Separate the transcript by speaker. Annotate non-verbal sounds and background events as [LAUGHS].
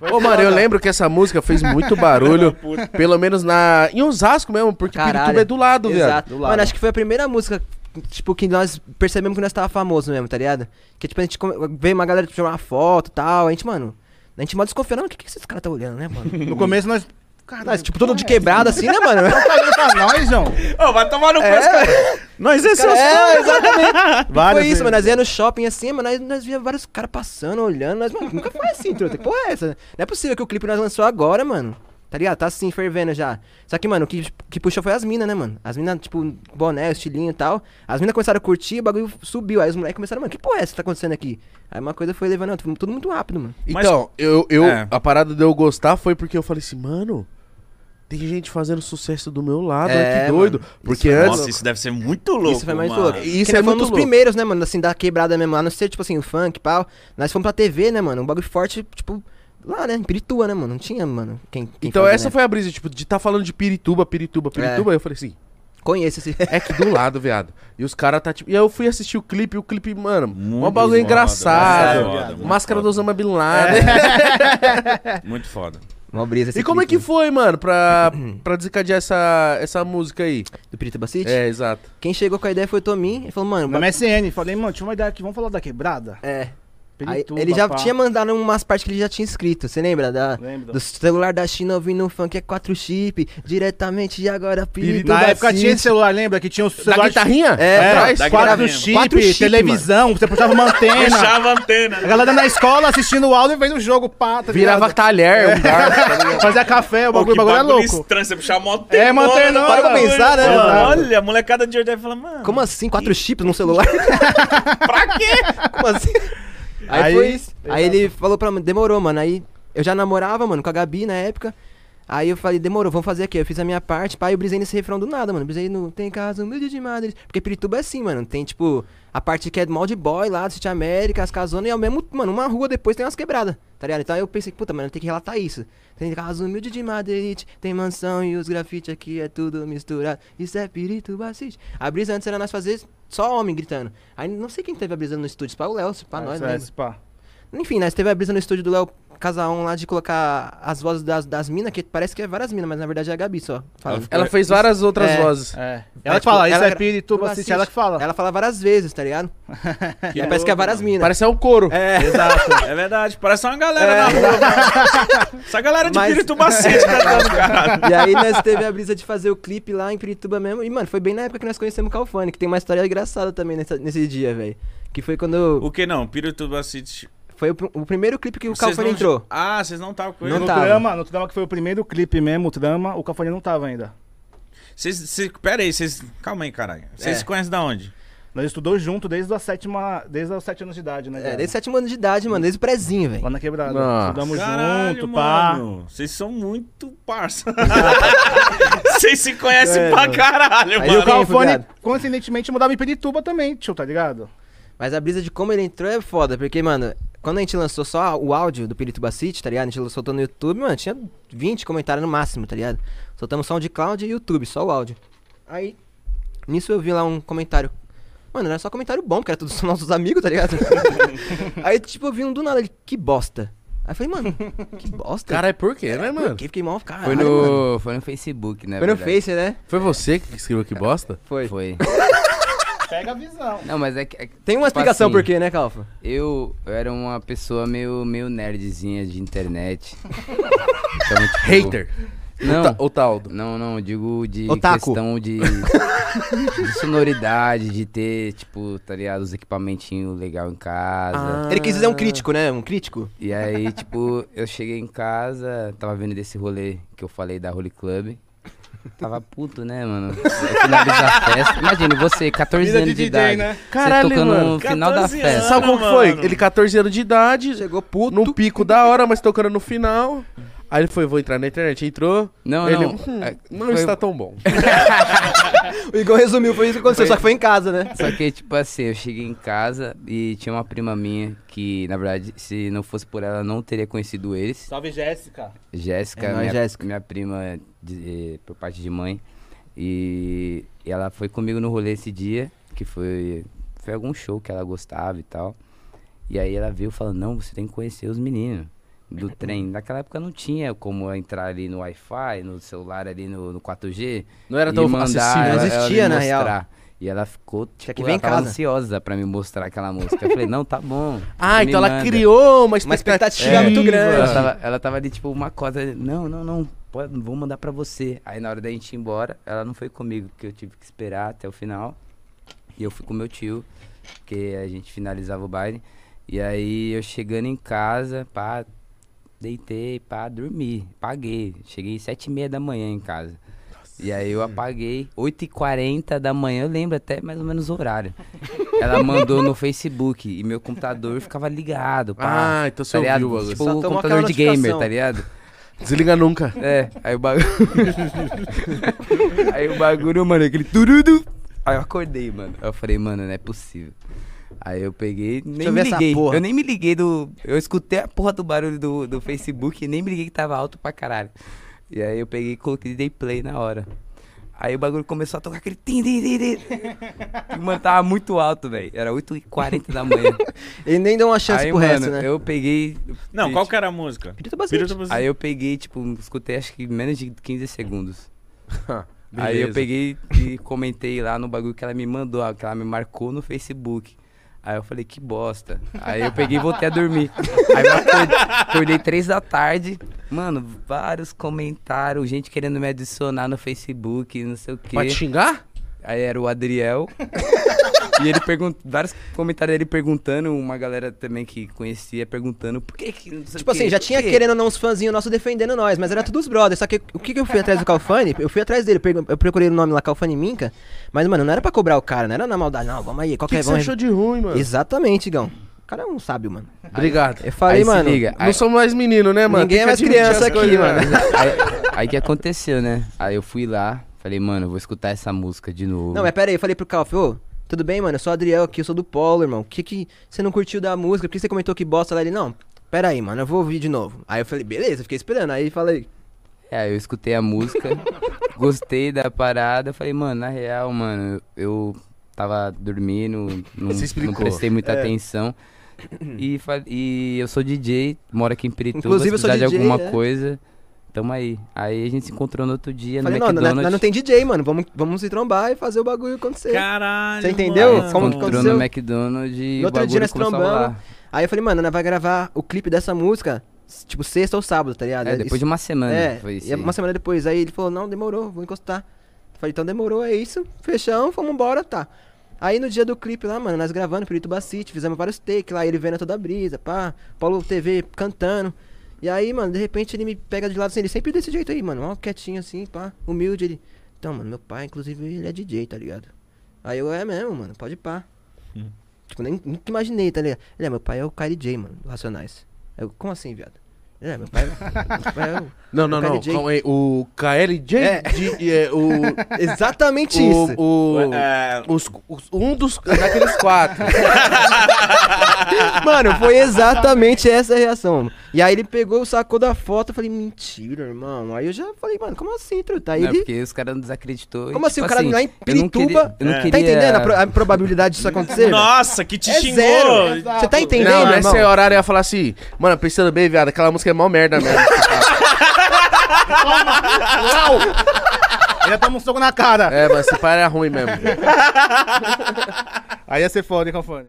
Speaker 1: Ô, mano, eu lembro que essa música fez muito barulho, [LAUGHS] pelo menos na em Osasco mesmo, porque
Speaker 2: Caralho.
Speaker 1: Pirituba é do lado.
Speaker 2: Exato.
Speaker 1: Do lado.
Speaker 2: Mano, acho que foi a primeira música, tipo, que nós percebemos que nós tava famoso mesmo, tá ligado? Que, tipo, a gente come- veio uma galera tirar uma foto e tal, a gente, mano, a gente mal desconfiando, o que, que esses caras tá olhando, né, mano?
Speaker 3: No começo nós. Caralho,
Speaker 2: tipo, todo de quebrada assim, né, mano? [LAUGHS]
Speaker 3: Tá pra nós, João.
Speaker 4: Ô, vai tomar no cu,
Speaker 2: É.
Speaker 4: esse cara. Nós é seus
Speaker 2: é, exatamente. [LAUGHS] Foi isso, mano. Nós ia no shopping assim, mano, nós, nós via vários caras passando, olhando, nós, mano, nunca foi assim, truta. Que porra é essa? Não é possível que o clipe nós lançou agora, mano. Tá ligado? Tá assim, fervendo já. Só que, mano, o que, que puxou foi as minas, né, mano? As minas, tipo, boné, estilinho e tal. As minas começaram a curtir, o bagulho subiu. Aí os moleques começaram, mano, que porra é essa que tá acontecendo aqui? Aí uma coisa foi levando. Tudo muito rápido, mano.
Speaker 1: Então, eu, eu
Speaker 4: É.
Speaker 1: a parada de eu gostar foi porque eu falei assim, mano, tem gente fazendo sucesso do meu lado,
Speaker 2: É,
Speaker 1: que doido.
Speaker 2: mano.
Speaker 1: Porque
Speaker 2: Isso foi
Speaker 1: antes
Speaker 4: Nossa, isso deve ser muito louco,
Speaker 2: isso foi mais
Speaker 4: mano.
Speaker 2: louco.
Speaker 1: Isso
Speaker 2: Que
Speaker 1: é muito
Speaker 2: dos
Speaker 1: louco.
Speaker 2: primeiros, né, mano? Assim, da quebrada mesmo. A não ser, tipo assim, o funk e pau. Nós fomos pra TV, né, mano? Um bagulho forte, tipo, lá, né? Em Pirituba, né, mano? Não tinha, mano. Quem, quem
Speaker 1: Então
Speaker 2: fazia,
Speaker 1: essa
Speaker 2: né?
Speaker 1: foi a brisa, tipo, de tá falando de Pirituba, Pirituba, Pirituba, aí eu falei assim,
Speaker 2: Conheço esse.
Speaker 1: é aqui do lado, viado. E os caras tá tipo. E aí eu fui assistir o clipe, e o clipe, mano,
Speaker 4: Muito
Speaker 1: um bagulho
Speaker 4: foda,
Speaker 1: engraçado. Máscara do. Osama Bin Laden. [LAUGHS]
Speaker 4: Muito foda.
Speaker 2: Uma brisa esse
Speaker 1: E como é que
Speaker 2: clipe,
Speaker 1: foi, mano, pra, [CLEARS THROAT] pra desencadear essa, essa música aí?
Speaker 2: Do Pirituba City?
Speaker 1: É, exato.
Speaker 2: Quem chegou com a ideia foi o Tomin. Ele falou, mano...
Speaker 3: Na
Speaker 2: ba-
Speaker 3: MSN, falei, mano, tinha uma ideia aqui, vamos falar da quebrada?
Speaker 2: É. Aí,
Speaker 3: Pirituba,
Speaker 2: ele já
Speaker 3: pá.
Speaker 2: tinha mandado umas partes que ele já tinha escrito. Você lembra? Da,
Speaker 3: Lembro.
Speaker 2: do celular da China ouvindo um funk é 4 chip. Diretamente de agora, Pirituba
Speaker 3: Na época
Speaker 2: City.
Speaker 3: tinha esse celular, lembra? Que tinha o
Speaker 1: Da
Speaker 3: celular.
Speaker 1: guitarrinha?
Speaker 2: É,
Speaker 3: É,
Speaker 4: da
Speaker 3: quatro
Speaker 4: guitarrinha.
Speaker 3: chip,
Speaker 2: Quatro chip,
Speaker 3: televisão, você puxava uma antena.
Speaker 4: Puxava antena.
Speaker 3: A galera na escola assistindo o áudio e vendo o jogo, pá, tá
Speaker 1: Virava talher, um garfo, tá? [LAUGHS]
Speaker 3: Fazia café, o
Speaker 4: Pô,
Speaker 3: bagulho,
Speaker 4: que
Speaker 3: o bagulho é
Speaker 4: bagulho
Speaker 3: louco.
Speaker 4: estranho, você puxar uma
Speaker 3: É, uma antenona,
Speaker 4: para pra
Speaker 2: mano.
Speaker 4: pensar, né, mano? Olha, a molecada de hoje deve falar, mano...
Speaker 2: Como assim? Quatro chips num celular? [LAUGHS]
Speaker 4: Pra quê?
Speaker 2: Como assim? Aí, foi isso. Aí ele falou pra mim, demorou, mano. Aí eu já namorava, mano, com a Gabi na época. Aí eu falei, demorou, vamos fazer aqui. Eu fiz a minha parte, pai, eu brisei nesse refrão do nada, mano. Brisei no Tem casa humilde de madre. Porque Pirituba é assim, mano. Tem, tipo, a parte que é mal de boy lá do City América, as casonas, e ao mesmo, mano, uma rua depois tem umas quebradas, tá ligado? Então aí eu pensei, puta, mano, tem que relatar isso. Tem casa humilde de Madrid, tem mansão e os grafites aqui é tudo misturado. Isso é Pirituba City. A brisa antes era nós fazer só homem gritando. Aí não sei quem teve a brisa no estúdio, pra o Léo, pra nós,
Speaker 3: É,
Speaker 2: né?
Speaker 3: esse pá.
Speaker 2: Enfim, nós teve a brisa no estúdio do Léo Casaon lá de colocar as vozes das, das minas, que parece que é várias minas, mas na verdade é a Gabi só. falando.
Speaker 1: Ela fez várias outras
Speaker 2: É.
Speaker 1: vozes.
Speaker 3: É.
Speaker 2: É,
Speaker 3: Ela que
Speaker 2: tipo,
Speaker 3: fala, isso
Speaker 2: ela-
Speaker 3: é Pirituba City, ela que fala.
Speaker 2: Ela fala várias vezes, tá ligado? [LAUGHS] e aí parece que é várias minas.
Speaker 1: Parece é um couro.
Speaker 2: É. [LAUGHS]
Speaker 4: Exato. É verdade. Parece uma galera na rua. [LAUGHS] Essa galera de
Speaker 2: Mas-
Speaker 4: Pirituba City cantando, caralho.
Speaker 2: E aí nós teve a brisa de fazer o clipe lá em Pirituba mesmo. E, mano, foi bem na época que nós conhecemos o Calfone, que tem uma história engraçada também nessa- nesse dia, velho. Que foi quando.
Speaker 4: O que não? Pirituba City...
Speaker 2: Foi o, o primeiro clipe que o Calfone
Speaker 4: não-
Speaker 2: entrou.
Speaker 4: Ah, vocês não estavam com
Speaker 2: Não
Speaker 4: ele?
Speaker 3: No
Speaker 2: tava.
Speaker 3: Trama, no Trama que foi o primeiro clipe mesmo, o Trama, o Cafone não tava ainda.
Speaker 4: Vocês, vocês, pera aí, vocês... Calma aí, caralho. Vocês
Speaker 2: É.
Speaker 4: se conhecem da onde?
Speaker 3: Nós estudou junto desde a sétima, desde os sete anos de idade, né?
Speaker 2: É,
Speaker 3: cara?
Speaker 2: desde sétimo ano de idade, mano, desde o prezinho, velho.
Speaker 3: Lá na quebrada.
Speaker 1: Nossa.
Speaker 3: Estudamos
Speaker 4: Caralho,
Speaker 3: junto, pá.
Speaker 4: mano. Vocês são muito parça. [LAUGHS] Vocês se conhecem
Speaker 2: É,
Speaker 4: pra
Speaker 2: mano.
Speaker 4: caralho,
Speaker 2: Aí
Speaker 3: E
Speaker 4: mano.
Speaker 3: o Calfone, coincidentemente, mudava em Pirituba também, tio, tá ligado?
Speaker 2: Mas a brisa de como ele entrou é foda, porque, mano, quando a gente lançou só o áudio do Pirituba City, tá ligado? A gente soltou no YouTube, mano, tinha 20 comentários no máximo, tá ligado? Soltamos SoundCloud e YouTube, só o áudio. Aí, nisso eu vi lá um comentário. Mano, não era só comentário bom, porque era todos [LAUGHS] nossos amigos, tá ligado? [LAUGHS] Aí, tipo, eu vi um do nada, ele, que bosta. Aí eu falei, mano, que bosta.
Speaker 1: Caralho, por quê, né,
Speaker 2: Por
Speaker 1: mano?
Speaker 2: quê? Fiquei mal, caralho,
Speaker 5: Foi
Speaker 2: mano.
Speaker 5: no, foi no Facebook, né?
Speaker 2: Foi no Face, né?
Speaker 1: Foi você que escreveu que bosta?
Speaker 2: Foi.
Speaker 5: Foi. [LAUGHS]
Speaker 3: Pega a visão.
Speaker 5: Não, mas é que. é
Speaker 2: Tem uma
Speaker 5: tipo
Speaker 2: explicação
Speaker 5: assim,
Speaker 2: por quê, né, Calfa?
Speaker 5: Eu, eu era uma pessoa meio, meio nerdzinha de internet. [LAUGHS] Então, tipo,
Speaker 1: Hater.
Speaker 5: Não.
Speaker 1: O, ta o Taldo.
Speaker 5: Não, não, digo de
Speaker 2: Otaku.
Speaker 5: questão de, de sonoridade, de ter, tipo, tá ligado, os equipamentinhos legal em casa.
Speaker 2: Ele quis dizer um crítico, né? Um crítico.
Speaker 5: E aí, tipo, eu cheguei em casa, tava vendo desse rolê que eu falei da Holy Club. Tava puto, né, mano? No finalizar a festa. Imagina, você, 14
Speaker 3: Vida
Speaker 5: anos
Speaker 3: de
Speaker 5: de,
Speaker 3: DJ,
Speaker 5: idade.
Speaker 3: né?
Speaker 5: Você
Speaker 1: Caralho,
Speaker 5: tocando
Speaker 1: mano.
Speaker 5: no final da
Speaker 4: 14
Speaker 5: festa.
Speaker 4: anos.
Speaker 1: Sabe como que foi? Ele 14 anos de idade,
Speaker 2: Chegou puto.
Speaker 1: num pico da hora, mas tocando no final. Aí ele foi, vou entrar na internet, entrou.
Speaker 5: Não,
Speaker 1: ele,
Speaker 5: não.
Speaker 1: hum,
Speaker 5: é,
Speaker 1: não
Speaker 5: foi-
Speaker 1: está tão bom. [LAUGHS]
Speaker 2: O Igor resumiu, foi isso que aconteceu,
Speaker 5: Foi.
Speaker 2: só que foi em casa, né?
Speaker 5: Só que, tipo assim, eu cheguei em casa e tinha uma prima minha que, na verdade, se não fosse por ela, eu não teria conhecido eles.
Speaker 3: Salve, Jéssica.
Speaker 5: Jéssica,
Speaker 2: É
Speaker 5: minha,
Speaker 2: Jéssica.
Speaker 5: minha prima de- eh, por parte de mãe. E, e ela foi comigo no rolê esse dia, que foi, foi algum show que ela gostava e tal. E aí ela veio falando, não, você tem que conhecer os meninos. Do trem. Naquela época não tinha como entrar ali no Wi-Fi, no celular ali no, no 4G.
Speaker 1: Não era tão
Speaker 5: mandar
Speaker 1: acessível.
Speaker 2: Não
Speaker 5: ela- ela
Speaker 2: existia, na real.
Speaker 5: E ela ficou, tipo,
Speaker 2: que ver
Speaker 5: ela ansiosa pra me mostrar aquela música. Eu falei, não, tá bom.
Speaker 1: Ah, então ela
Speaker 5: manda.
Speaker 1: criou uma expectativa.
Speaker 2: expectativa muito grande.
Speaker 5: Ela tava, ela tava ali, tipo, uma coisa. Não, não, não. Pode, vou mandar pra você. Aí na hora da gente ir embora, ela não foi comigo, porque eu tive que esperar até o final. E eu fui com meu tio, porque a gente finalizava o baile. E aí eu chegando em casa, pá, deitei, pá, dormi. Paguei. Cheguei sete e meia da manhã em casa. E aí eu apaguei, 8h40 da manhã, eu lembro até mais ou menos o horário. Ela mandou no Facebook e meu computador ficava ligado, pá.
Speaker 1: Ah, então você
Speaker 5: tá ligado?
Speaker 1: ouviu.
Speaker 5: Tipo
Speaker 2: Só
Speaker 5: o computador
Speaker 2: aquela
Speaker 5: de gamer,
Speaker 2: notificação.
Speaker 5: tá ligado?
Speaker 1: Desliga nunca.
Speaker 5: É, aí o bagulho. [LAUGHS] aí o bagulho, mano, aquele turudo. Aí eu acordei, mano. Aí eu falei, mano, não é possível. Aí eu peguei, nem me liguei.
Speaker 2: porra.
Speaker 5: Eu nem me liguei do. Eu escutei a porra do barulho do, do Facebook e nem me liguei que tava alto pra caralho. E aí eu peguei e coloquei dei play na hora. Aí o bagulho começou a tocar aquele. Tim, tim, tim, tim. E, mano, tava muito alto, velho. Era 8h40 da manhã.
Speaker 2: Ele [LAUGHS] nem deu uma chance
Speaker 5: aí,
Speaker 2: pro
Speaker 5: mano,
Speaker 2: resto, né?
Speaker 5: eu peguei.
Speaker 4: Não,
Speaker 5: e,
Speaker 4: qual que era a música?
Speaker 2: Pirito Basílio.
Speaker 5: Aí eu peguei, tipo, escutei acho que menos de 15 segundos. [LAUGHS] Aí eu peguei e comentei lá no bagulho que ela me mandou, que ela me marcou no Facebook. Aí eu falei, que bosta. Aí eu peguei e voltei a dormir. Aí eu acordei, acordei três da tarde. Mano, vários comentários, gente querendo me adicionar no Facebook, não sei o quê.
Speaker 1: Te xingar?
Speaker 5: Aí era o Adriel. [LAUGHS] e ele perguntou, vários comentários dele perguntando, uma galera também que conhecia perguntando por que que não sei
Speaker 2: Tipo assim, já tinha
Speaker 5: quê?
Speaker 2: querendo ou não uns fãzinhos nossos defendendo nós, mas era tudo os brothers. Só que o que, que eu fui atrás do Calfani? Eu fui atrás dele, eu procurei o nome lá, Calfani Minca. Mas, mano, não era pra cobrar o cara, não era na maldade, não, vamos aí,
Speaker 1: O que,
Speaker 2: qualquer
Speaker 1: que você achou de ruim, mano?
Speaker 2: Exatamente, Gão. O cara é um sábio, mano.
Speaker 1: Obrigado.
Speaker 2: Eu falei,
Speaker 5: Aí
Speaker 2: mano.
Speaker 5: liga.
Speaker 1: Não
Speaker 5: Aí-
Speaker 1: somos mais menino, né, mano?
Speaker 2: Ninguém é
Speaker 1: que
Speaker 2: mais criança aqui, mano.
Speaker 5: Aí, aí que aconteceu, né? Aí eu fui lá, falei, mano, eu vou escutar essa música de novo.
Speaker 2: Não, mas pera aí, eu falei pro Calf, ô, tudo bem, mano? Eu sou o Adriel aqui, eu sou do Polo, irmão. O que que você não curtiu da música? Por que você comentou que bosta lá? Ele, não, pera aí, mano, eu vou ouvir de novo. Aí eu falei, beleza, fiquei esperando. Aí falei,
Speaker 5: É, eu escutei a música, [LAUGHS] gostei da parada, falei, mano, na real, mano, eu tava dormindo, não, não prestei muita
Speaker 2: É.
Speaker 5: atenção. E, e eu sou DJ, moro aqui em Pirituba,
Speaker 2: Inclusive, eu
Speaker 5: se
Speaker 2: sou
Speaker 5: precisar de
Speaker 2: DJ,
Speaker 5: alguma
Speaker 2: é.
Speaker 5: coisa, tamo aí. Aí a gente se encontrou no outro dia
Speaker 2: falei,
Speaker 5: no
Speaker 2: não, nós,
Speaker 5: McDonald's.
Speaker 2: nós não tem DJ, mano. Vamos, vamos se trombar e fazer o bagulho acontecer.
Speaker 4: Caralho.
Speaker 2: Você entendeu?
Speaker 4: mano.
Speaker 2: Como que
Speaker 5: encontrou
Speaker 2: aconteceu?
Speaker 5: no McDonald's e
Speaker 2: No
Speaker 5: o
Speaker 2: outro dia
Speaker 5: bagulho
Speaker 2: nós trombamos. Aí eu falei, mano, nós vai gravar o clipe dessa música, tipo, sexta ou sábado, tá ligado?
Speaker 5: É, depois de uma semana
Speaker 2: É,
Speaker 5: foi isso
Speaker 2: e
Speaker 5: aí.
Speaker 2: uma semana depois. Aí ele falou, não, demorou, vou encostar. Eu falei, então demorou, é isso. Fechamos, fomos embora, tá. Aí no dia do clipe lá, mano, nós gravando Pirituba City, fizemos vários takes lá, ele vendo toda a brisa, pá, Paulo TV cantando. E aí, mano, de repente ele me pega de lado assim, ele sempre desse jeito aí, mano, ó, quietinho assim, pá, humilde, ele. Então, mano, meu pai, inclusive, ele é DJ, tá ligado? Aí eu, é mesmo, mano, pode pá.
Speaker 4: Hum.
Speaker 2: Tipo, nem, nunca imaginei, tá ligado? Ele é, meu pai é o Kylie J, mano, do Racionais. Eu, como assim, viado? É, meu pai, meu pai é o... [LAUGHS]
Speaker 1: Não, não,
Speaker 2: O
Speaker 1: não.
Speaker 2: KLJ.
Speaker 1: Calma aí. O KLJ?
Speaker 2: É.
Speaker 1: de- é, o, [LAUGHS]
Speaker 2: Exatamente isso.
Speaker 1: o, o,
Speaker 4: É,
Speaker 1: os- os- um dos daqueles quatro. [LAUGHS]
Speaker 2: Mano, foi exatamente essa a reação. E aí ele pegou, sacou da foto, eu falei, mentira, irmão. Aí eu já falei, mano, como assim, truta? Aí
Speaker 5: Não,
Speaker 2: ele.
Speaker 5: porque os caras não desacreditou. e,
Speaker 2: Como assim,
Speaker 5: tipo
Speaker 2: o cara lá em
Speaker 5: eu não
Speaker 2: Pirituba.
Speaker 5: queria- eu não
Speaker 4: É.
Speaker 5: queria...
Speaker 2: Tá entendendo a, pro- a probabilidade disso acontecer?
Speaker 4: Nossa, que te
Speaker 2: É
Speaker 4: xingou.
Speaker 2: zero. Você tá entendendo,
Speaker 1: não,
Speaker 2: irmão?
Speaker 1: nessa hora eu ia falar assim, mano, pensando bem, viado, aquela música é mó merda mesmo.
Speaker 3: Ainda toma um soco na cara.
Speaker 1: é, mas esse pai era ruim mesmo.
Speaker 3: Aí ia ser foda, hein, Calfone?